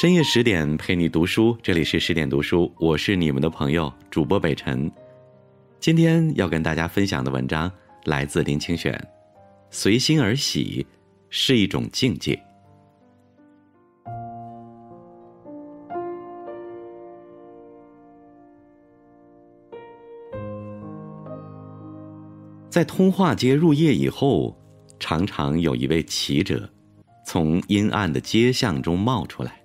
深夜十点陪你读书，这里是十点读书，我是你们的朋友主播北辰。今天要跟大家分享的文章来自林清玄，《随心而喜是一种境界》。在通化街入夜以后，常常有一位骑者从阴暗的街巷中冒出来。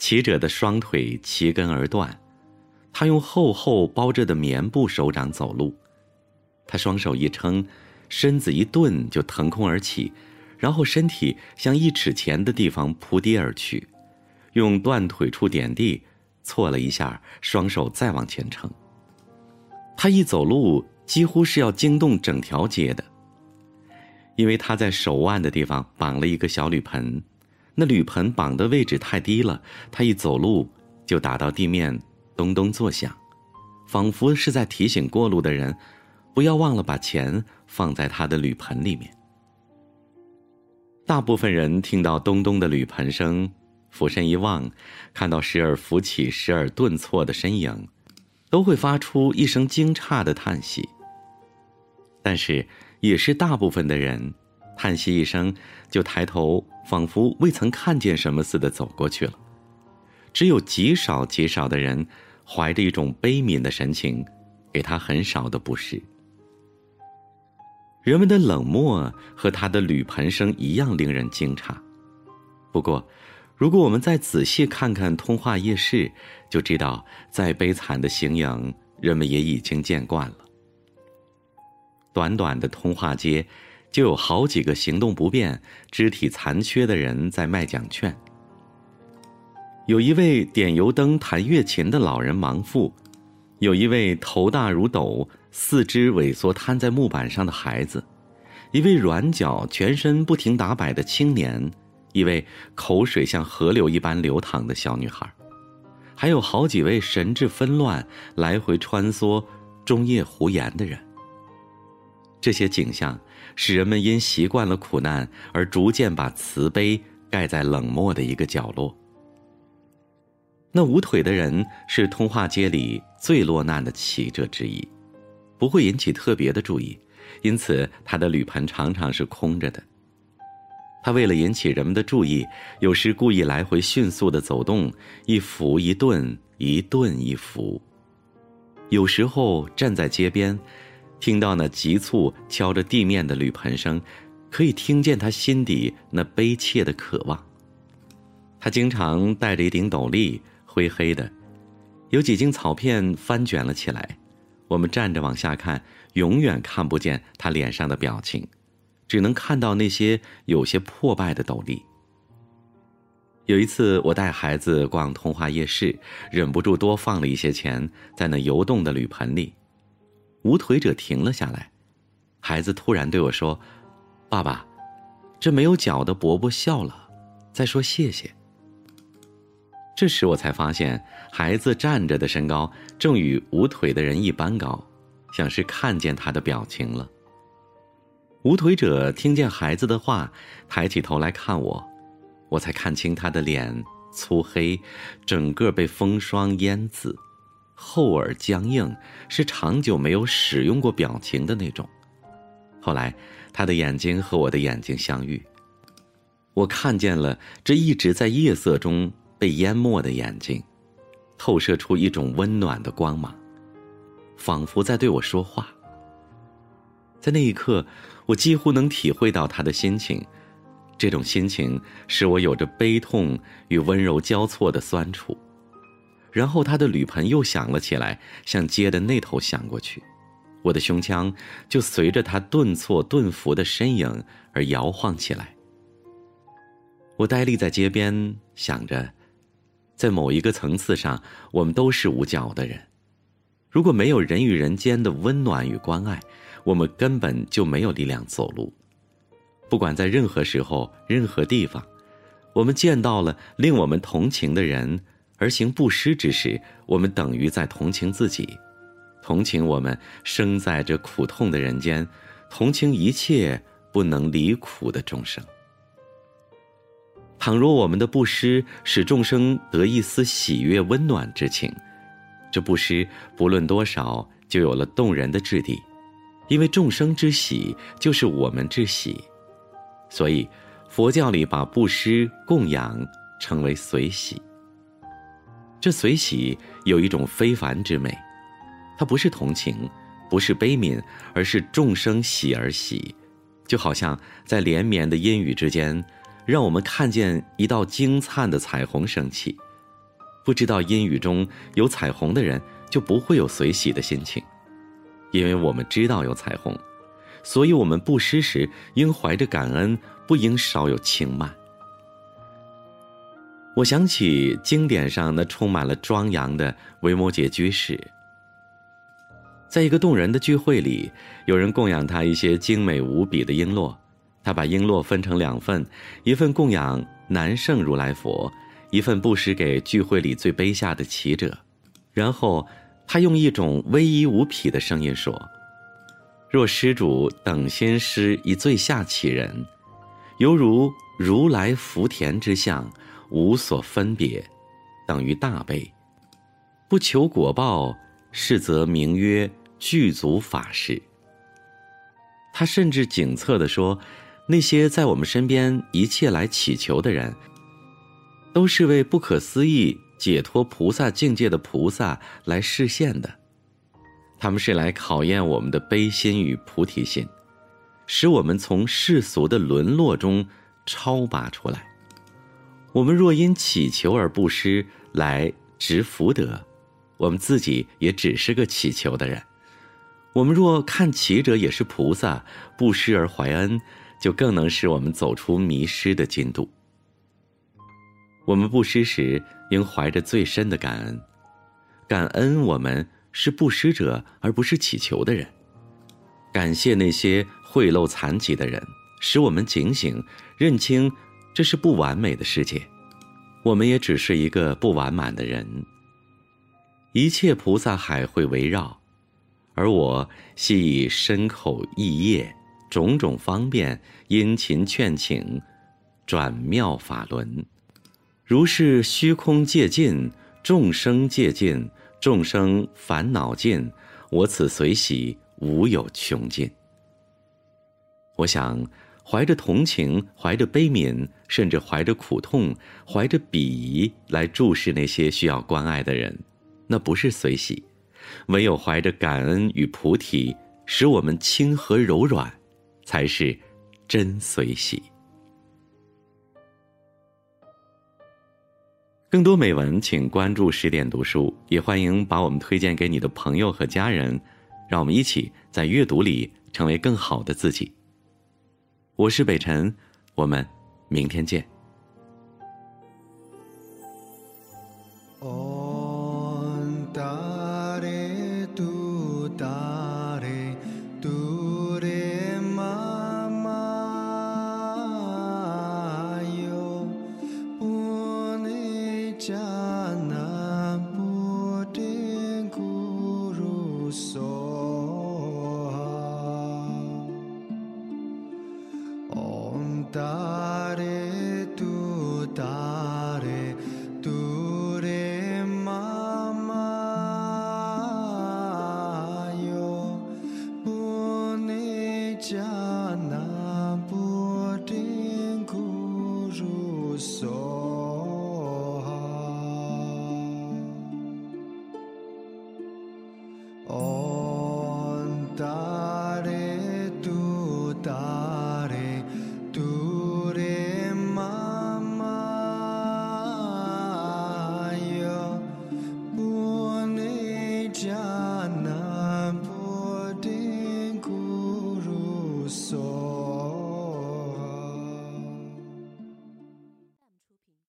骑者的双腿齐根而断，他用厚厚包着的棉布手掌走路，他双手一撑，身子一顿就腾空而起，然后身体向一尺前的地方扑跌而去，用断腿处点地，错了一下，双手再往前撑。他一走路几乎是要惊动整条街的，因为他在手腕的地方绑了一个小铝盆。那铝盆绑的位置太低了，他一走路就打到地面，咚咚作响，仿佛是在提醒过路的人，不要忘了把钱放在他的铝盆里面。大部分人听到咚咚的铝盆声，俯身一望，看到时而浮起、时而顿挫的身影，都会发出一声惊诧的叹息。但是，也是大部分的人。叹息一声，就抬头，仿佛未曾看见什么似的走过去了。只有极少极少的人，怀着一种悲悯的神情，给他很少的不适。人们的冷漠和他的铝盆声一样令人惊诧。不过，如果我们再仔细看看通化夜市，就知道再悲惨的形影，人们也已经见惯了。短短的通化街。就有好几个行动不便、肢体残缺的人在卖奖券。有一位点油灯、弹月琴的老人盲妇，有一位头大如斗、四肢萎缩瘫在木板上的孩子，一位软脚、全身不停打摆的青年，一位口水像河流一般流淌的小女孩，还有好几位神志纷乱、来回穿梭、终夜胡言的人。这些景象。使人们因习惯了苦难而逐渐把慈悲盖在冷漠的一个角落。那无腿的人是通化街里最落难的乞者之一，不会引起特别的注意，因此他的铝盆常常是空着的。他为了引起人们的注意，有时故意来回迅速的走动，一伏一顿，一顿一伏。有时候站在街边。听到那急促敲着地面的铝盆声，可以听见他心底那悲切的渴望。他经常戴着一顶斗笠，灰黑的，有几茎草片翻卷了起来。我们站着往下看，永远看不见他脸上的表情，只能看到那些有些破败的斗笠。有一次，我带孩子逛通化夜市，忍不住多放了一些钱在那游动的铝盆里。无腿者停了下来，孩子突然对我说：“爸爸，这没有脚的伯伯笑了，在说谢谢。”这时我才发现，孩子站着的身高正与无腿的人一般高，像是看见他的表情了。无腿者听见孩子的话，抬起头来看我，我才看清他的脸粗黑，整个被风霜淹紫。厚而僵硬，是长久没有使用过表情的那种。后来，他的眼睛和我的眼睛相遇，我看见了这一直在夜色中被淹没的眼睛，透射出一种温暖的光芒，仿佛在对我说话。在那一刻，我几乎能体会到他的心情，这种心情使我有着悲痛与温柔交错的酸楚。然后他的铝盆又响了起来，向街的那头响过去，我的胸腔就随着他顿挫顿伏的身影而摇晃起来。我呆立在街边，想着，在某一个层次上，我们都是无脚的人。如果没有人与人间的温暖与关爱，我们根本就没有力量走路。不管在任何时候、任何地方，我们见到了令我们同情的人。而行布施之时，我们等于在同情自己，同情我们生在这苦痛的人间，同情一切不能离苦的众生。倘若我们的布施使众生得一丝喜悦温暖之情，这布施不论多少，就有了动人的质地，因为众生之喜就是我们之喜，所以佛教里把布施供养称为随喜。这随喜有一种非凡之美，它不是同情，不是悲悯，而是众生喜而喜，就好像在连绵的阴雨之间。让我们看见一道精灿的彩虹升起，不知道阴雨中有彩虹的人就不会有随喜的心情，因为我们知道有彩虹，所以我们布施时应怀着感恩，不应少有轻慢。我想起经典上那充满了庄严的维摩诘居士，在一个动人的聚会里，有人供养他一些精美无比的璎珞。他把璎珞分成两份，一份供养南圣如来佛，一份布施给聚会里最卑下的乞者。然后，他用一种威仪无匹的声音说：“若施主等先施以最下乞人，犹如如来福田之相，无所分别，等于大悲。不求果报，是则名曰具足法事。”他甚至警策地说。那些在我们身边一切来祈求的人，都是为不可思议解脱菩萨境界的菩萨来示现的。他们是来考验我们的悲心与菩提心，使我们从世俗的沦落中超拔出来。我们若因祈求而布施来值福德，我们自己也只是个祈求的人。我们若看祈者也是菩萨，布施而怀恩。就更能使我们走出迷失的进度。我们布施时，应怀着最深的感恩，感恩我们是布施者，而不是乞求的人。感谢那些贿赂残疾的人，使我们警醒，认清这是不完美的世界，我们也只是一个不完满的人。一切菩萨海会围绕，而我系以身口意业。种种方便，殷勤劝请，转妙法轮。如是虚空界尽，众生界尽，众生烦恼尽，我此随喜无有穷尽。我想，怀着同情，怀着悲悯，甚至怀着苦痛，怀着鄙夷来注视那些需要关爱的人，那不是随喜；唯有怀着感恩与菩提，使我们轻和柔软。才是真随喜。更多美文，请关注十点读书，也欢迎把我们推荐给你的朋友和家人，让我们一起在阅读里成为更好的自己。我是北辰，我们明天见。家那不定故如所。